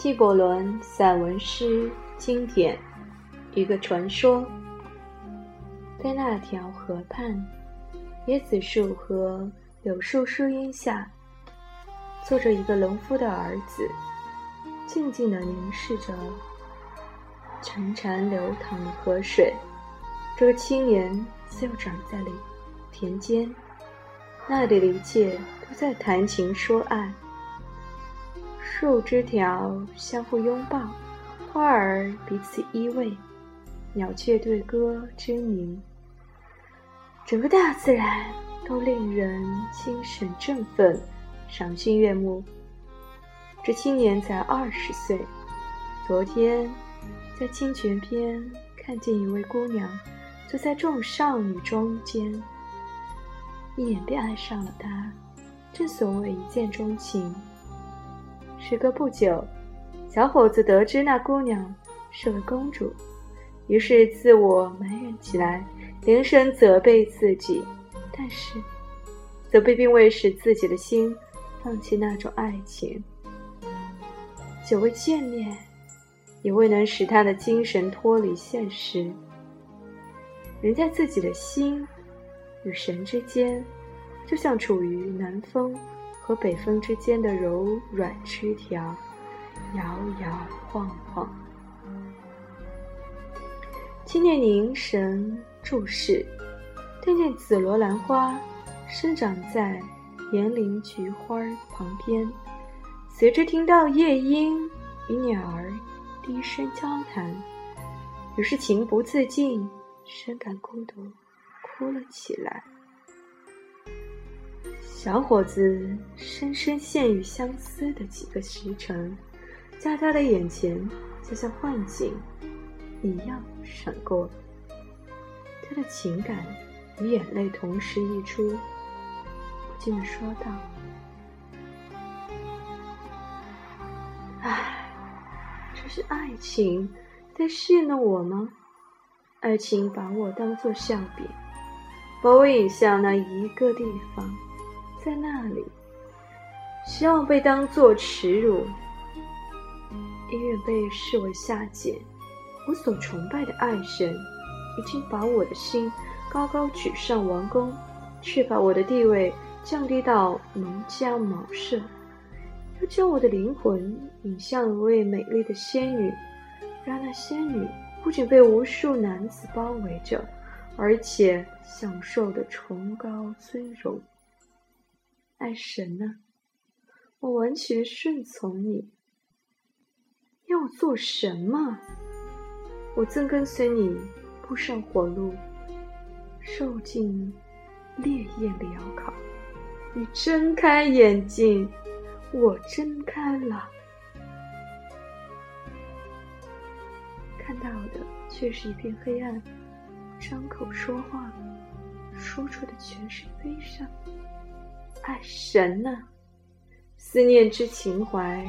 纪伯伦散文诗经典，一个传说。在那条河畔，椰子树和柳树树荫下，坐着一个农夫的儿子，静静地凝视着潺潺流淌的河水。这个青年就长在里田间，那里的一切都在谈情说爱。树枝条相互拥抱，花儿彼此依偎，鸟雀对歌争鸣。整个大自然都令人精神振奋，赏心悦目。这青年才二十岁，昨天在清泉边看见一位姑娘坐在众少女中间，一眼便爱上了她。正所谓一见钟情。时隔不久，小伙子得知那姑娘是位公主，于是自我埋怨起来，连声责备自己。但是，责备并未使自己的心放弃那种爱情。久未见面，也未能使他的精神脱离现实。人在自己的心与神之间，就像处于南风。和北风之间的柔软枝条，摇摇晃晃。青年凝神注视，看见紫罗兰花生长在岩林菊花旁边，随之听到夜莺与鸟儿低声交谈，于是情不自禁，深感孤独，哭了起来。小伙子深深陷于相思的几个时辰，在他的眼前就像幻景一样闪过。他的情感与眼泪同时溢出，不禁的说道：“唉，这是爱情在戏弄我吗？爱情把我当作笑柄，把我引向那一个地方。”在那里，希望被当作耻辱，因为被视为下贱。我所崇拜的爱神，已经把我的心高高举上王宫，却把我的地位降低到农家茅舍，又将我的灵魂引向一位美丽的仙女，让那仙女不仅被无数男子包围着，而且享受的崇高尊荣。爱神呢？我完全顺从你。要我做什么？我曾跟随你步上火路，受尽烈焰燎烤。你睁开眼睛，我睁开了，看到的却是一片黑暗。张口说话，说出的全是悲伤。爱神呢？思念之情怀，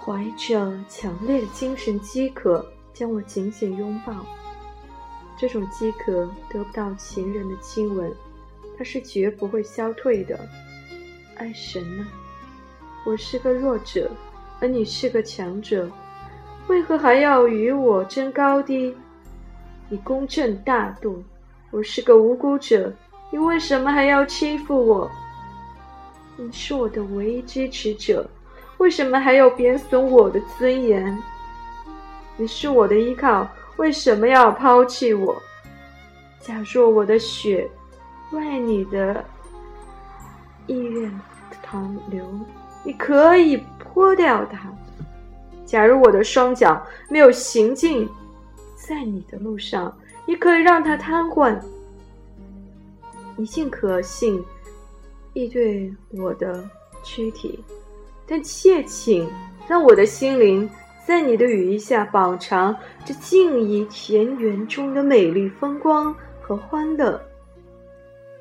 怀着强烈的精神饥渴，将我紧紧拥抱。这种饥渴得不到情人的亲吻，它是绝不会消退的。爱神呢？我是个弱者，而你是个强者，为何还要与我争高低？你公正大度，我是个无辜者。你为什么还要欺负我？你是我的唯一支持者，为什么还要贬损我的尊严？你是我的依靠，为什么要抛弃我？假若我的血为你的意愿淌流，你可以泼掉它；假如我的双脚没有行进在你的路上，你可以让它瘫痪。你尽可信，亦对我的躯体，但切请让我的心灵在你的羽翼下饱尝这静怡田园中的美丽风光和欢乐。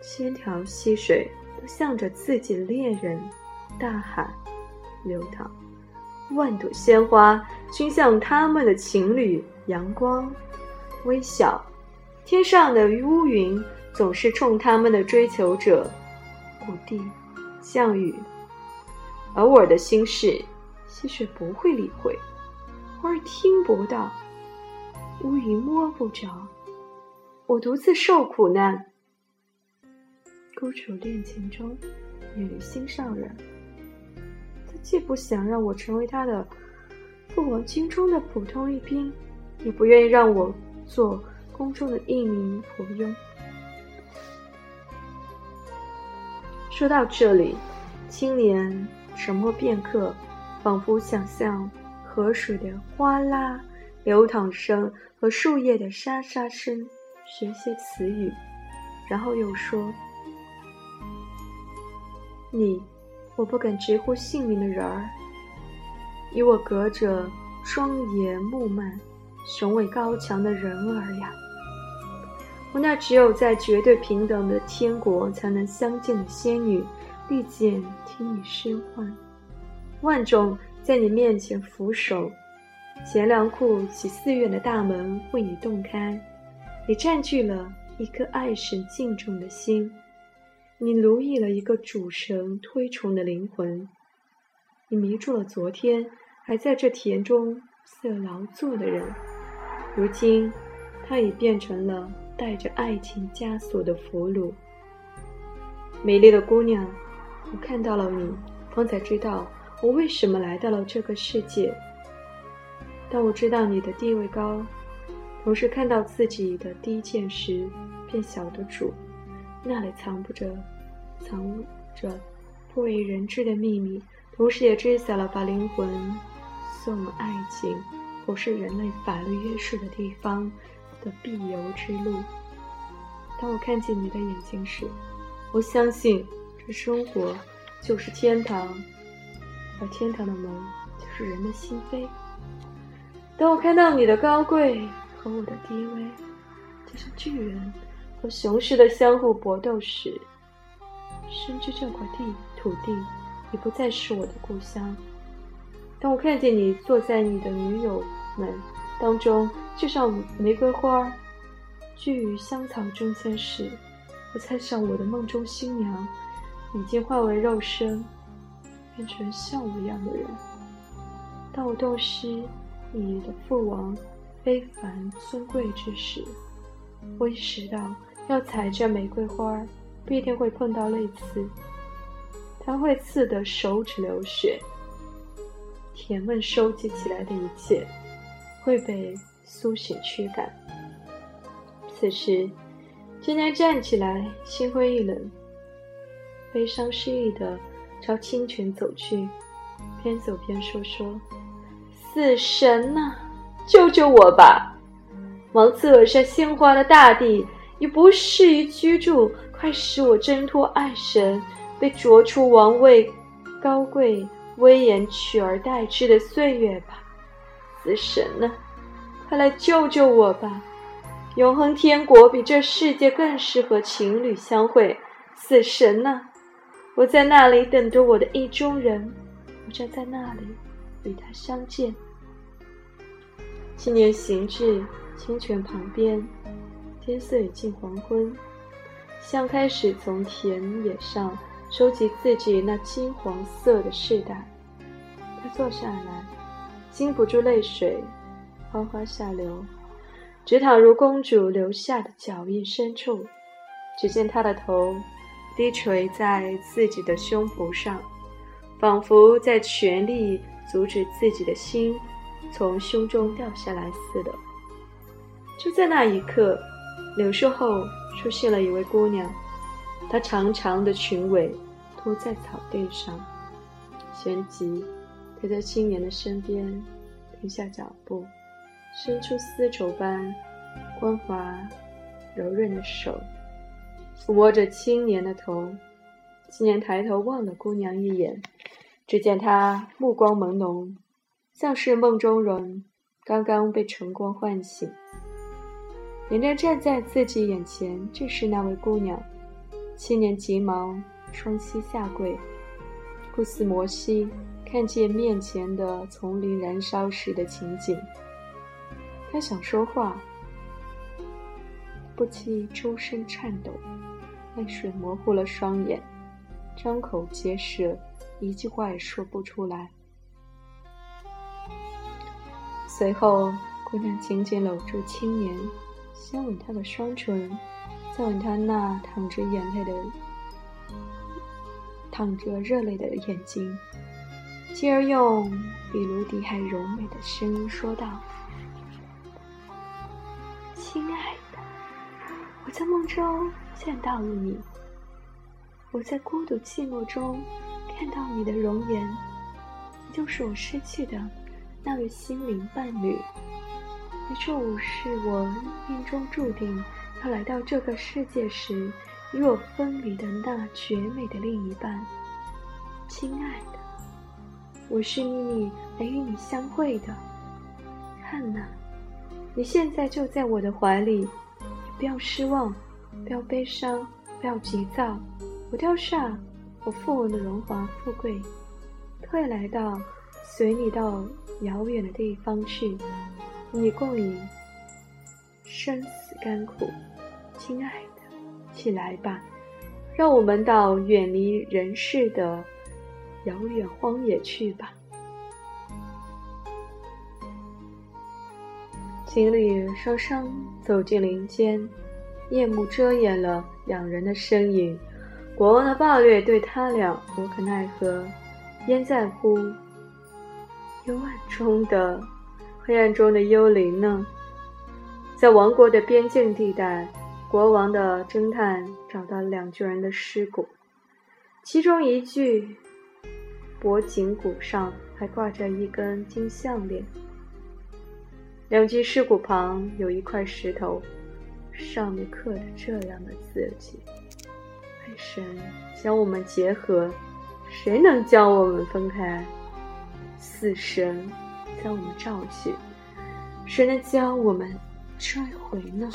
千条溪水都向着自己的恋人大海流淌，万朵鲜花均向他们的情侣阳光微笑。天上的乌云。总是冲他们的追求者，武帝、项羽，而我的心事溪水不会理会，花儿听不到，乌云摸不着，我独自受苦难。孤处恋情中，女心上人。他既不想让我成为他的父王军中的普通一兵，也不愿意让我做宫中的一名仆佣。说到这里，青年沉默片刻，仿佛想象河水的哗啦流淌声和树叶的沙沙声，学些词语，然后又说。你，我不敢直呼姓名的人儿，与我隔着庄严木幔、雄伟高强的人儿呀！我那只有在绝对平等的天国才能相见的仙女，历见听你呻唤，万种在你面前俯首，贤良库及寺院的大门为你洞开，你占据了一颗爱神敬重的心。你奴役了一个主神推崇的灵魂，你迷住了昨天还在这田中色劳作的人，如今他已变成了带着爱情枷锁的俘虏。美丽的姑娘，我看到了你，方才知道我为什么来到了这个世界。当我知道你的地位高，同时看到自己的低贱时，便晓得主。那里藏不着、藏着不为人知的秘密，同时也知晓了把灵魂送爱情，不是人类法律约束的地方的必由之路。当我看见你的眼睛时，我相信这生活就是天堂，而天堂的门就是人的心扉。当我看到你的高贵和我的低微，就像巨人。和雄狮的相互搏斗时，深知这块地土地已不再是我的故乡。当我看见你坐在你的女友们当中，就像玫瑰花聚于香草中间时，我猜想我的梦中新娘已经化为肉身，变成像我一样的人。当我洞悉你的父王非凡尊贵之时，我意识到，要采这玫瑰花，必定会碰到类刺，它会刺得手指流血。甜问收集起来的一切，会被苏醒驱赶。此时，今年站起来，心灰意冷，悲伤失意的朝清泉走去，边走边说：“说，死神呐，救救我吧！”芒刺耳下鲜花的大地已不适于居住，快使我挣脱爱神，被逐出王位，高贵威严取而代之的岁月吧！死神呢，快来救救我吧！永恒天国比这世界更适合情侣相会。死神呢，我在那里等着我的意中人，我站在那里与他相见。青年行至。清泉旁边，天色已近黄昏。像开始从田野上收集自己那金黄色的饰带。他坐下来，禁不住泪水哗哗下流，直淌入公主留下的脚印深处。只见她的头低垂在自己的胸脯上，仿佛在全力阻止自己的心从胸中掉下来似的。就在那一刻，柳树后出现了一位姑娘，她长长的裙尾拖在草地上，旋即，他在青年的身边停下脚步，伸出丝绸般光滑柔润的手，抚摸着青年的头。青年抬头望了姑娘一眼，只见她目光朦胧，像是梦中人刚刚被晨光唤醒。眼见站在自己眼前正是那位姑娘，青年急忙双膝下跪，顾思摩西看见面前的丛林燃烧时的情景，他想说话，不期周身颤抖，泪水模糊了双眼，张口结舌，一句话也说不出来。随后，姑娘紧紧搂住青年，先吻他的双唇，再吻他那淌着眼泪的、淌着热泪的眼睛，继而用比卢迪还柔美的声音说道：“亲爱的，我在梦中见到了你，我在孤独寂寞中看到你的容颜，你就是我失去的。”那位心灵伴侣，你就是我命中注定要来到这个世界时与我分离的那绝美的另一半。亲爱的，我是秘密来与你相会的。看呐，你现在就在我的怀里，不要失望，不要悲伤，不要急躁。我掉下我富翁的荣华富贵，会来到。随你到遥远的地方去，与你共饮生死甘苦，亲爱的，起来吧，让我们到远离人世的遥远荒野去吧。情侣双双走进林间，夜幕遮掩了两人的身影，国王的暴虐对他俩无可奈何，焉在乎？幽暗中的黑暗中的幽灵呢？在王国的边境地带，国王的侦探找到了两具人的尸骨，其中一具脖颈骨上还挂着一根金项链。两具尸骨旁有一块石头，上面刻着这样的字迹：“爱神将我们结合，谁能将我们分开？”死神将我们召去，谁能将我们拽回呢？